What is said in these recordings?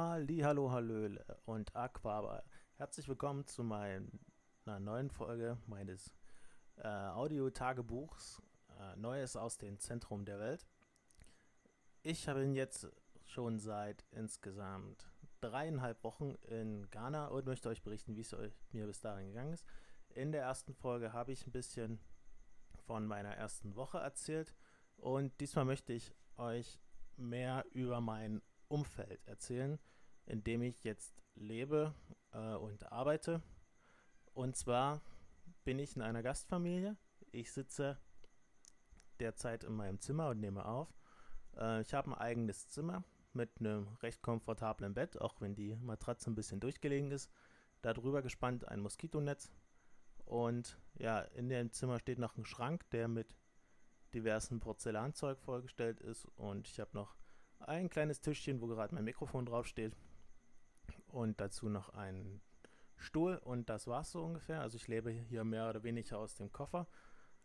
Halli, hallo, hallöle und Aquaba. Herzlich willkommen zu meiner neuen Folge meines äh, Audio-Tagebuchs äh, Neues aus dem Zentrum der Welt. Ich bin jetzt schon seit insgesamt dreieinhalb Wochen in Ghana und möchte euch berichten, wie es euch, mir bis dahin gegangen ist. In der ersten Folge habe ich ein bisschen von meiner ersten Woche erzählt und diesmal möchte ich euch mehr über mein Umfeld erzählen, in dem ich jetzt lebe äh, und arbeite. Und zwar bin ich in einer Gastfamilie. Ich sitze derzeit in meinem Zimmer und nehme auf. Äh, ich habe ein eigenes Zimmer mit einem recht komfortablen Bett, auch wenn die Matratze ein bisschen durchgelegen ist. Darüber gespannt ein Moskitonetz. Und ja, in dem Zimmer steht noch ein Schrank, der mit diversen Porzellanzeug vorgestellt ist. Und ich habe noch ein kleines Tischchen, wo gerade mein Mikrofon draufsteht. Und dazu noch einen Stuhl. Und das war's so ungefähr. Also ich lebe hier mehr oder weniger aus dem Koffer.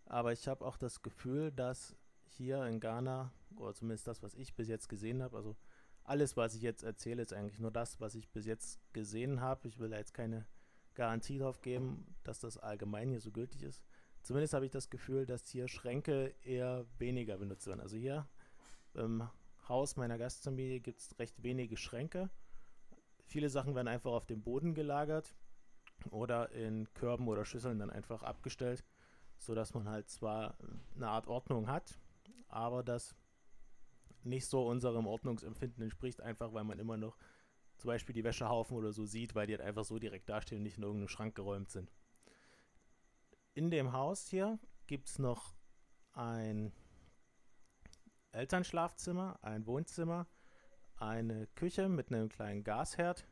Aber ich habe auch das Gefühl, dass hier in Ghana, oder zumindest das, was ich bis jetzt gesehen habe, also alles, was ich jetzt erzähle, ist eigentlich nur das, was ich bis jetzt gesehen habe. Ich will da jetzt keine Garantie drauf geben, dass das allgemein hier so gültig ist. Zumindest habe ich das Gefühl, dass hier Schränke eher weniger benutzt werden. Also hier im Haus meiner Gastfamilie gibt es recht wenige Schränke. Viele Sachen werden einfach auf dem Boden gelagert oder in Körben oder Schüsseln dann einfach abgestellt, sodass man halt zwar eine Art Ordnung hat, aber das nicht so unserem Ordnungsempfinden entspricht, einfach weil man immer noch zum Beispiel die Wäschehaufen oder so sieht, weil die halt einfach so direkt dastehen und nicht in irgendeinem Schrank geräumt sind. In dem Haus hier gibt es noch ein Elternschlafzimmer, ein Wohnzimmer, eine Küche mit einem kleinen Gasherd,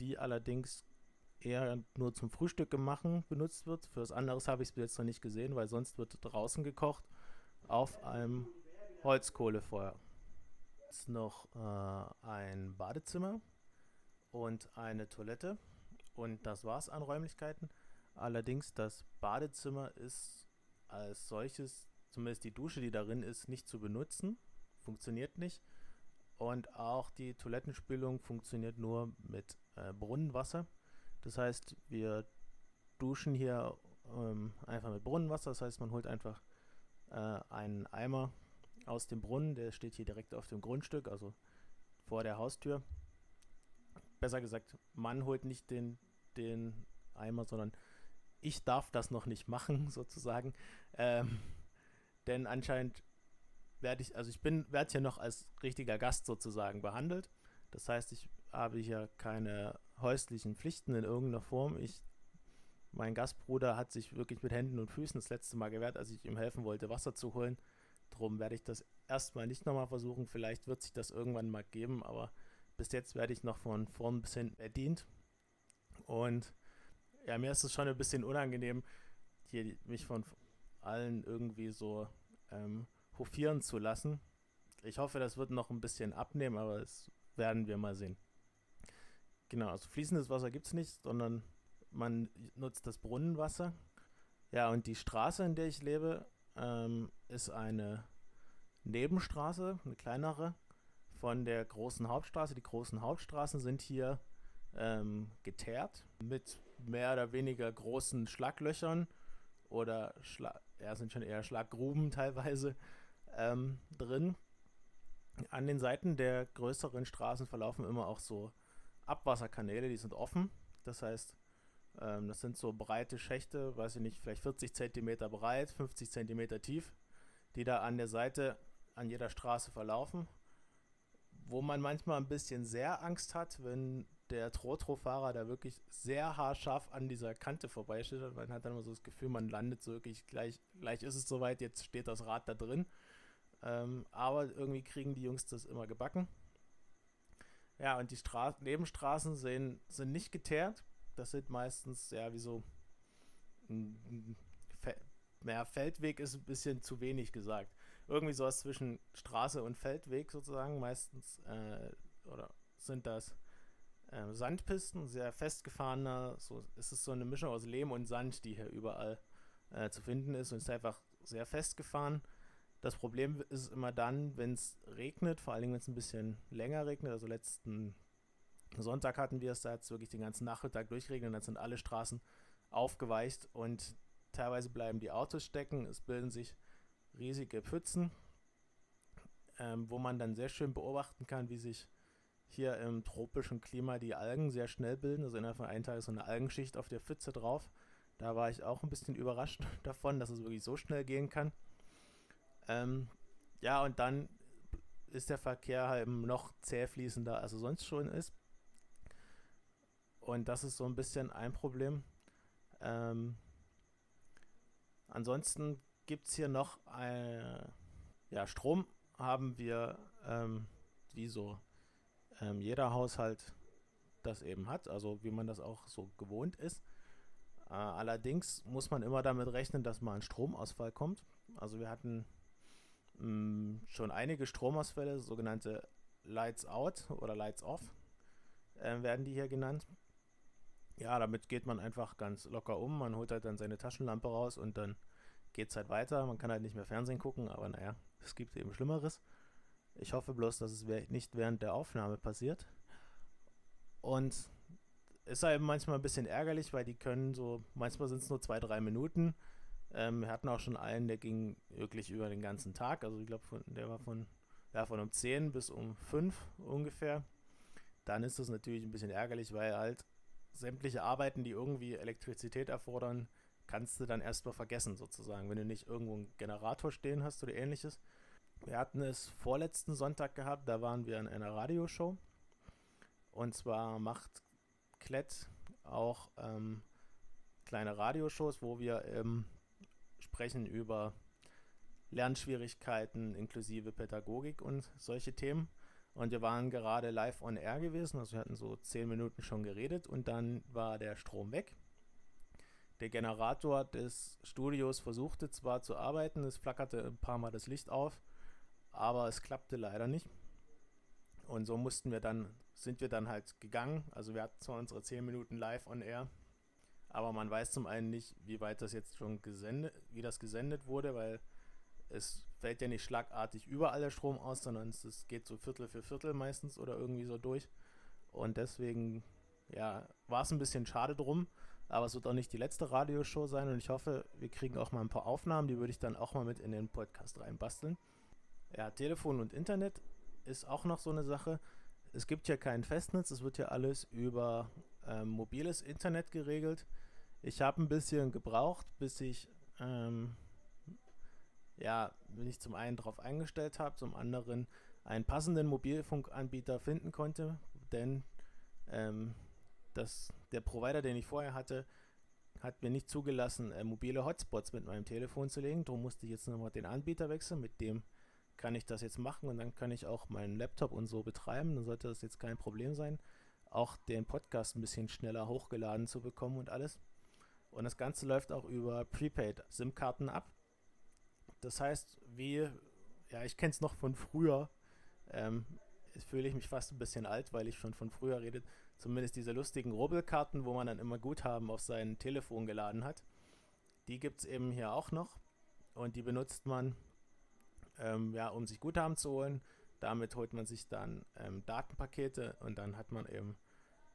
die allerdings eher nur zum Frühstück machen benutzt wird. Für was anderes habe ich es bis jetzt noch nicht gesehen, weil sonst wird draußen gekocht auf einem Holzkohlefeuer. Jetzt noch äh, ein Badezimmer und eine Toilette und das war's an Räumlichkeiten. Allerdings das Badezimmer ist als solches zumindest die Dusche, die darin ist, nicht zu benutzen. Funktioniert nicht. Und auch die Toilettenspülung funktioniert nur mit äh, Brunnenwasser. Das heißt, wir duschen hier ähm, einfach mit Brunnenwasser. Das heißt, man holt einfach äh, einen Eimer aus dem Brunnen. Der steht hier direkt auf dem Grundstück, also vor der Haustür. Besser gesagt, man holt nicht den, den Eimer, sondern ich darf das noch nicht machen, sozusagen. Ähm, denn anscheinend werde ich, also ich bin, werde hier noch als richtiger Gast sozusagen behandelt. Das heißt, ich habe hier keine häuslichen Pflichten in irgendeiner Form. Ich, mein Gastbruder hat sich wirklich mit Händen und Füßen das letzte Mal gewehrt, als ich ihm helfen wollte, Wasser zu holen. Darum werde ich das erstmal nicht nochmal versuchen. Vielleicht wird sich das irgendwann mal geben, aber bis jetzt werde ich noch von vorn bis hinten bedient. Und ja, mir ist es schon ein bisschen unangenehm, hier mich von allen irgendwie so ähm, hofieren zu lassen. Ich hoffe, das wird noch ein bisschen abnehmen, aber das werden wir mal sehen. Genau, also fließendes Wasser gibt es nicht, sondern man nutzt das Brunnenwasser. Ja, und die Straße, in der ich lebe, ähm, ist eine Nebenstraße, eine kleinere, von der großen Hauptstraße. Die großen Hauptstraßen sind hier ähm, geteert mit mehr oder weniger großen Schlaglöchern oder Schla ja, sind schon eher Schlaggruben teilweise ähm, drin. An den Seiten der größeren Straßen verlaufen immer auch so Abwasserkanäle, die sind offen. Das heißt, ähm, das sind so breite Schächte, weiß ich nicht, vielleicht 40 cm breit, 50 cm tief, die da an der Seite an jeder Straße verlaufen. Wo man manchmal ein bisschen sehr Angst hat, wenn der Trotro-Fahrer da wirklich sehr haarscharf an dieser Kante vorbeischlittert. Man hat dann immer so das Gefühl, man landet so wirklich gleich, gleich ist es soweit, jetzt steht das Rad da drin. Ähm, aber irgendwie kriegen die Jungs das immer gebacken. Ja, und die Stra Nebenstraßen sehen, sind nicht geteert. Das sind meistens, ja, wie so. Naja, Feldweg ist ein bisschen zu wenig gesagt. Irgendwie sowas zwischen Straße und Feldweg sozusagen. Meistens, äh, oder sind das äh, Sandpisten, sehr festgefahrener, so ist es so eine Mischung aus Lehm und Sand, die hier überall äh, zu finden ist und ist einfach sehr festgefahren. Das Problem ist immer dann, wenn es regnet, vor allem wenn es ein bisschen länger regnet, also letzten Sonntag hatten wir es da jetzt wirklich den ganzen Nachmittag durchgeregnet, dann sind alle Straßen aufgeweicht und teilweise bleiben die Autos stecken, es bilden sich riesige Pfützen, ähm, wo man dann sehr schön beobachten kann, wie sich hier im tropischen Klima die Algen sehr schnell bilden. Also innerhalb von einem Tag ist so eine Algenschicht auf der Pfütze drauf. Da war ich auch ein bisschen überrascht davon, dass es wirklich so schnell gehen kann. Ähm, ja, und dann ist der Verkehr halt noch zähfließender, als er sonst schon ist. Und das ist so ein bisschen ein Problem. Ähm, ansonsten gibt es hier noch ein, ja, Strom haben wir, ähm, wie so ähm, jeder Haushalt das eben hat, also wie man das auch so gewohnt ist. Äh, allerdings muss man immer damit rechnen, dass mal ein Stromausfall kommt. Also wir hatten mh, mm, schon einige Stromausfälle, sogenannte Lights Out oder Lights Off äh, werden die hier genannt. Ja, damit geht man einfach ganz locker um. Man holt halt dann seine Taschenlampe raus und dann geht es halt weiter. Man kann halt nicht mehr Fernsehen gucken, aber naja, es gibt eben Schlimmeres. Ich hoffe bloß, dass es nicht während der Aufnahme passiert. Und ist halt manchmal ein bisschen ärgerlich, weil die können so, manchmal sind es nur zwei, drei Minuten. Ähm, wir hatten auch schon einen, der ging wirklich über den ganzen Tag. Also ich glaube, der war von, ja, von um 10 bis um 5 ungefähr. Dann ist das natürlich ein bisschen ärgerlich, weil halt sämtliche Arbeiten, die irgendwie Elektrizität erfordern, kannst du dann erstmal vergessen sozusagen, wenn du nicht irgendwo einen Generator stehen hast oder ähnliches. Wir hatten es vorletzten Sonntag gehabt, da waren wir in einer Radioshow. Und zwar macht Klett auch ähm, kleine Radioshows, wo wir ähm, sprechen über Lernschwierigkeiten inklusive Pädagogik und solche Themen. Und wir waren gerade live on air gewesen, also wir hatten so zehn Minuten schon geredet und dann war der Strom weg. Der Generator des Studios versuchte zwar zu arbeiten, es flackerte ein paar Mal das Licht auf, aber es klappte leider nicht. Und so mussten wir dann, sind wir dann halt gegangen. Also wir hatten zwar unsere 10 Minuten live on air, aber man weiß zum einen nicht, wie weit das jetzt schon gesendet, wie das gesendet wurde, weil es fällt ja nicht schlagartig überall der Strom aus, sondern es geht so Viertel für Viertel meistens oder irgendwie so durch. Und deswegen, ja, war es ein bisschen schade drum, aber es wird auch nicht die letzte Radioshow sein und ich hoffe, wir kriegen auch mal ein paar Aufnahmen, die würde ich dann auch mal mit in den Podcast reinbasteln. Ja, Telefon und Internet ist auch noch so eine Sache. Es gibt ja kein Festnetz, es wird ja alles über ähm, mobiles Internet geregelt. Ich habe ein bisschen gebraucht, bis ich ähm, ja, wenn ich zum einen darauf eingestellt habe, zum anderen einen passenden Mobilfunkanbieter finden konnte, denn ähm, das, der Provider, den ich vorher hatte, hat mir nicht zugelassen, äh, mobile Hotspots mit meinem Telefon zu legen. Darum musste ich jetzt nochmal den Anbieter wechseln, mit dem kann ich das jetzt machen und dann kann ich auch meinen Laptop und so betreiben. Dann sollte das jetzt kein Problem sein, auch den Podcast ein bisschen schneller hochgeladen zu bekommen und alles. Und das Ganze läuft auch über Prepaid-SIM-Karten ab. Das heißt, wie, ja, ich kenne es noch von früher, ähm, fühle ich mich fast ein bisschen alt, weil ich schon von früher rede. Zumindest diese lustigen Rubbelkarten, wo man dann immer Guthaben auf sein Telefon geladen hat. Die gibt es eben hier auch noch. Und die benutzt man ähm, ja, um sich Guthaben zu holen. Damit holt man sich dann ähm, Datenpakete und dann hat man eben,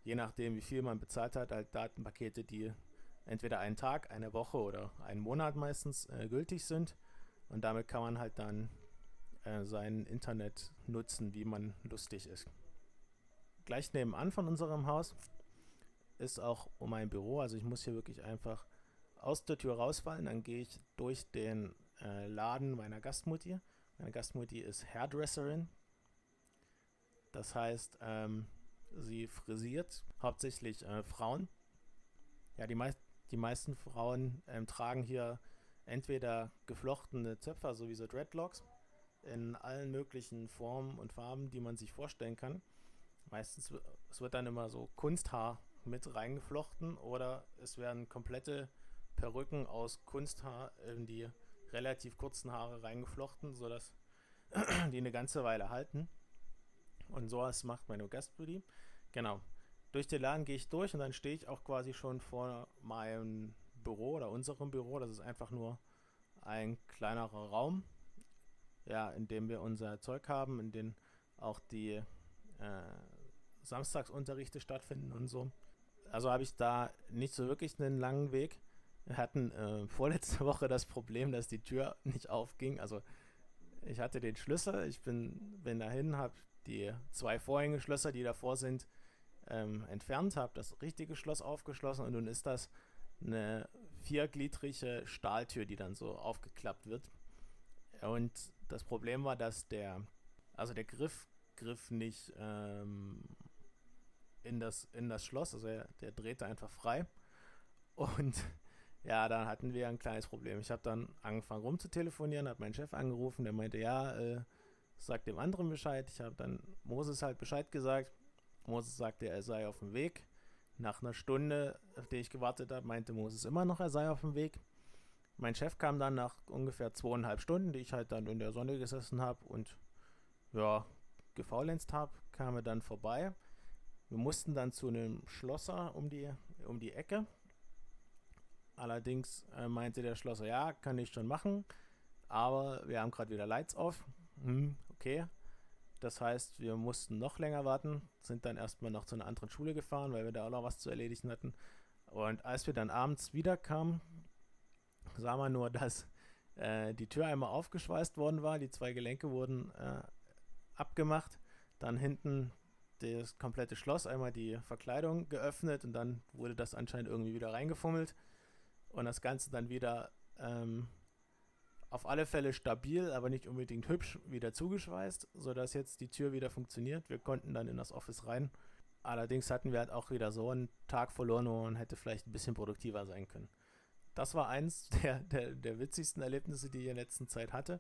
je nachdem wie viel man bezahlt hat, halt Datenpakete, die entweder einen Tag, eine Woche oder einen Monat meistens äh, gültig sind. Und damit kann man halt dann äh, sein Internet nutzen, wie man lustig ist. Gleich nebenan von unserem Haus ist auch mein Büro. Also ich muss hier wirklich einfach aus der Tür rausfallen. Dann gehe ich durch den äh, Laden meiner Gastmutti meine Gastmutti ist Hairdresserin. Das heißt, ähm, sie frisiert hauptsächlich äh, Frauen. Ja, die, meist, die meisten Frauen ähm, tragen hier entweder geflochtene Zöpfer, sowieso Dreadlocks, in allen möglichen Formen und Farben, die man sich vorstellen kann. Meistens es wird dann immer so Kunsthaar mit reingeflochten oder es werden komplette Perücken aus Kunsthaar in die relativ kurzen Haare reingeflochten, sodass die eine ganze Weile halten. Und sowas macht meine Gastbuddy. Genau. Durch den Laden gehe ich durch und dann stehe ich auch quasi schon vor meinem Büro oder unserem Büro. Das ist einfach nur ein kleinerer Raum, ja, in dem wir unser Zeug haben, in dem auch die äh, Samstagsunterrichte stattfinden und so. Also habe ich da nicht so wirklich einen langen Weg. Wir hatten äh, vorletzte Woche das Problem, dass die Tür nicht aufging. Also ich hatte den Schlüssel, ich bin, bin dahin, habe die zwei Vorhängeschlösser, die davor sind, ähm, entfernt, habe das richtige Schloss aufgeschlossen und nun ist das eine viergliedrige Stahltür, die dann so aufgeklappt wird. Und das Problem war, dass der, also der Griff griff nicht ähm, in, das, in das Schloss, also er, der drehte einfach frei. Und ja, dann hatten wir ein kleines Problem. Ich habe dann angefangen rumzutelefonieren, habe meinen Chef angerufen, der meinte, ja, äh, sag dem anderen Bescheid. Ich habe dann Moses halt Bescheid gesagt. Moses sagte, er sei auf dem Weg. Nach einer Stunde, auf die ich gewartet habe, meinte Moses immer noch, er sei auf dem Weg. Mein Chef kam dann nach ungefähr zweieinhalb Stunden, die ich halt dann in der Sonne gesessen habe und ja, gefaulenzt habe, kam er dann vorbei. Wir mussten dann zu einem Schlosser um die, um die Ecke Allerdings äh, meinte der Schlosser, ja, kann ich schon machen, aber wir haben gerade wieder Lights off. Hm, okay. Das heißt, wir mussten noch länger warten, sind dann erstmal noch zu einer anderen Schule gefahren, weil wir da auch noch was zu erledigen hatten. Und als wir dann abends wiederkamen, sah man nur, dass äh, die Tür einmal aufgeschweißt worden war, die zwei Gelenke wurden äh, abgemacht, dann hinten das komplette Schloss, einmal die Verkleidung geöffnet und dann wurde das anscheinend irgendwie wieder reingefummelt und das Ganze dann wieder ähm, auf alle Fälle stabil, aber nicht unbedingt hübsch wieder zugeschweißt, sodass jetzt die Tür wieder funktioniert. Wir konnten dann in das Office rein. Allerdings hatten wir halt auch wieder so einen Tag verloren, man hätte vielleicht ein bisschen produktiver sein können. Das war eins der, der, der witzigsten Erlebnisse, die ich in der letzten Zeit hatte.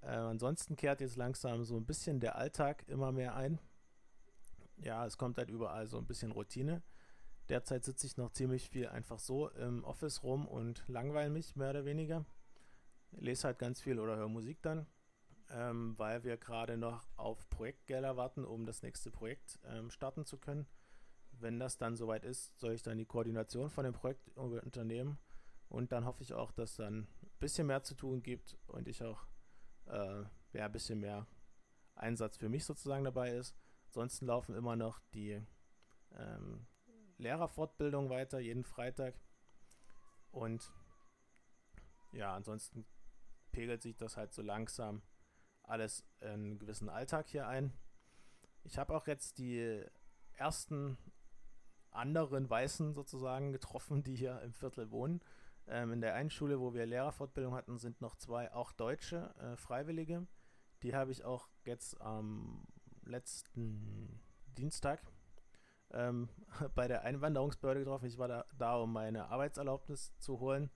Äh, ansonsten kehrt jetzt langsam so ein bisschen der Alltag immer mehr ein. Ja, es kommt halt überall so ein bisschen Routine. Derzeit sitze ich noch ziemlich viel einfach so im Office rum und langweile mich mehr oder weniger. Lese halt ganz viel oder höre Musik dann, ähm, weil wir gerade noch auf Projektgelder warten, um das nächste Projekt ähm, starten zu können. Wenn das dann soweit ist, soll ich dann die Koordination von dem Projekt unternehmen und dann hoffe ich auch, dass dann ein bisschen mehr zu tun gibt und ich auch äh, ja, ein bisschen mehr Einsatz für mich sozusagen dabei ist. Ansonsten laufen immer noch die ähm, Lehrerfortbildung weiter, jeden Freitag. Und ja, ansonsten pegelt sich das halt so langsam alles in einen gewissen Alltag hier ein. Ich habe auch jetzt die ersten anderen Weißen sozusagen getroffen, die hier im Viertel wohnen. Ähm, in der einen Schule, wo wir Lehrerfortbildung hatten, sind noch zwei auch deutsche äh, Freiwillige. Die habe ich auch jetzt am letzten Dienstag ähm, bei der Einwanderungsbehörde getroffen. Ich war da, da um meine Arbeitserlaubnis zu holen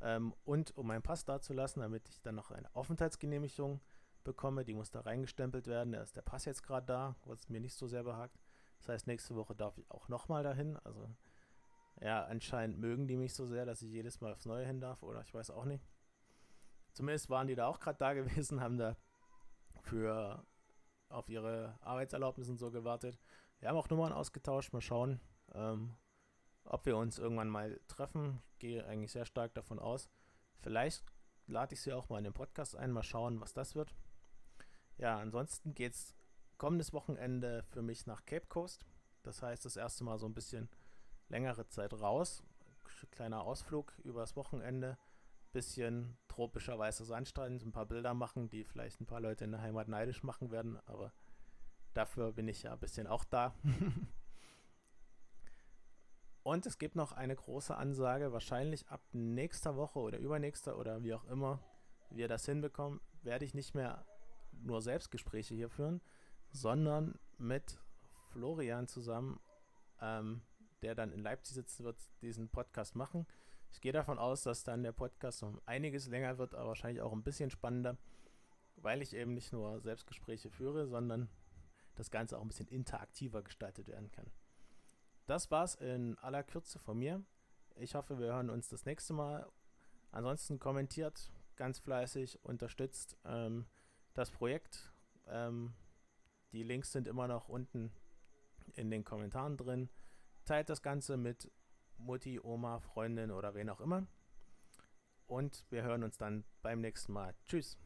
ähm, und um meinen Pass dazulassen, damit ich dann noch eine Aufenthaltsgenehmigung bekomme. Die muss da reingestempelt werden. Da ist der Pass jetzt gerade da, was mir nicht so sehr behagt. Das heißt, nächste Woche darf ich auch nochmal dahin. Also, ja, anscheinend mögen die mich so sehr, dass ich jedes Mal aufs Neue hin darf, oder ich weiß auch nicht. Zumindest waren die da auch gerade da gewesen, haben da für auf ihre Arbeitserlaubnis und so gewartet. Wir haben auch Nummern ausgetauscht. Mal schauen, ähm, ob wir uns irgendwann mal treffen. Ich gehe eigentlich sehr stark davon aus. Vielleicht lade ich sie auch mal in den Podcast ein. Mal schauen, was das wird. Ja, ansonsten geht es kommendes Wochenende für mich nach Cape Coast. Das heißt, das erste Mal so ein bisschen längere Zeit raus. Kleiner Ausflug übers Wochenende. Bisschen tropischer weißer Sandstrand, ein paar Bilder machen, die vielleicht ein paar Leute in der Heimat neidisch machen werden, aber Dafür bin ich ja ein bisschen auch da. Und es gibt noch eine große Ansage, wahrscheinlich ab nächster Woche oder übernächster oder wie auch immer wir das hinbekommen, werde ich nicht mehr nur Selbstgespräche hier führen, sondern mit Florian zusammen, ähm, der dann in Leipzig sitzen wird, diesen Podcast machen. Ich gehe davon aus, dass dann der Podcast um einiges länger wird, aber wahrscheinlich auch ein bisschen spannender, weil ich eben nicht nur Selbstgespräche führe, sondern das Ganze auch ein bisschen interaktiver gestaltet werden kann. Das war's in aller Kürze von mir. Ich hoffe, wir hören uns das nächste Mal. Ansonsten kommentiert ganz fleißig, unterstützt ähm, das Projekt. Ähm, die Links sind immer noch unten in den Kommentaren drin. Teilt das Ganze mit Mutti, Oma, Freundin oder wen auch immer. Und wir hören uns dann beim nächsten Mal. Tschüss.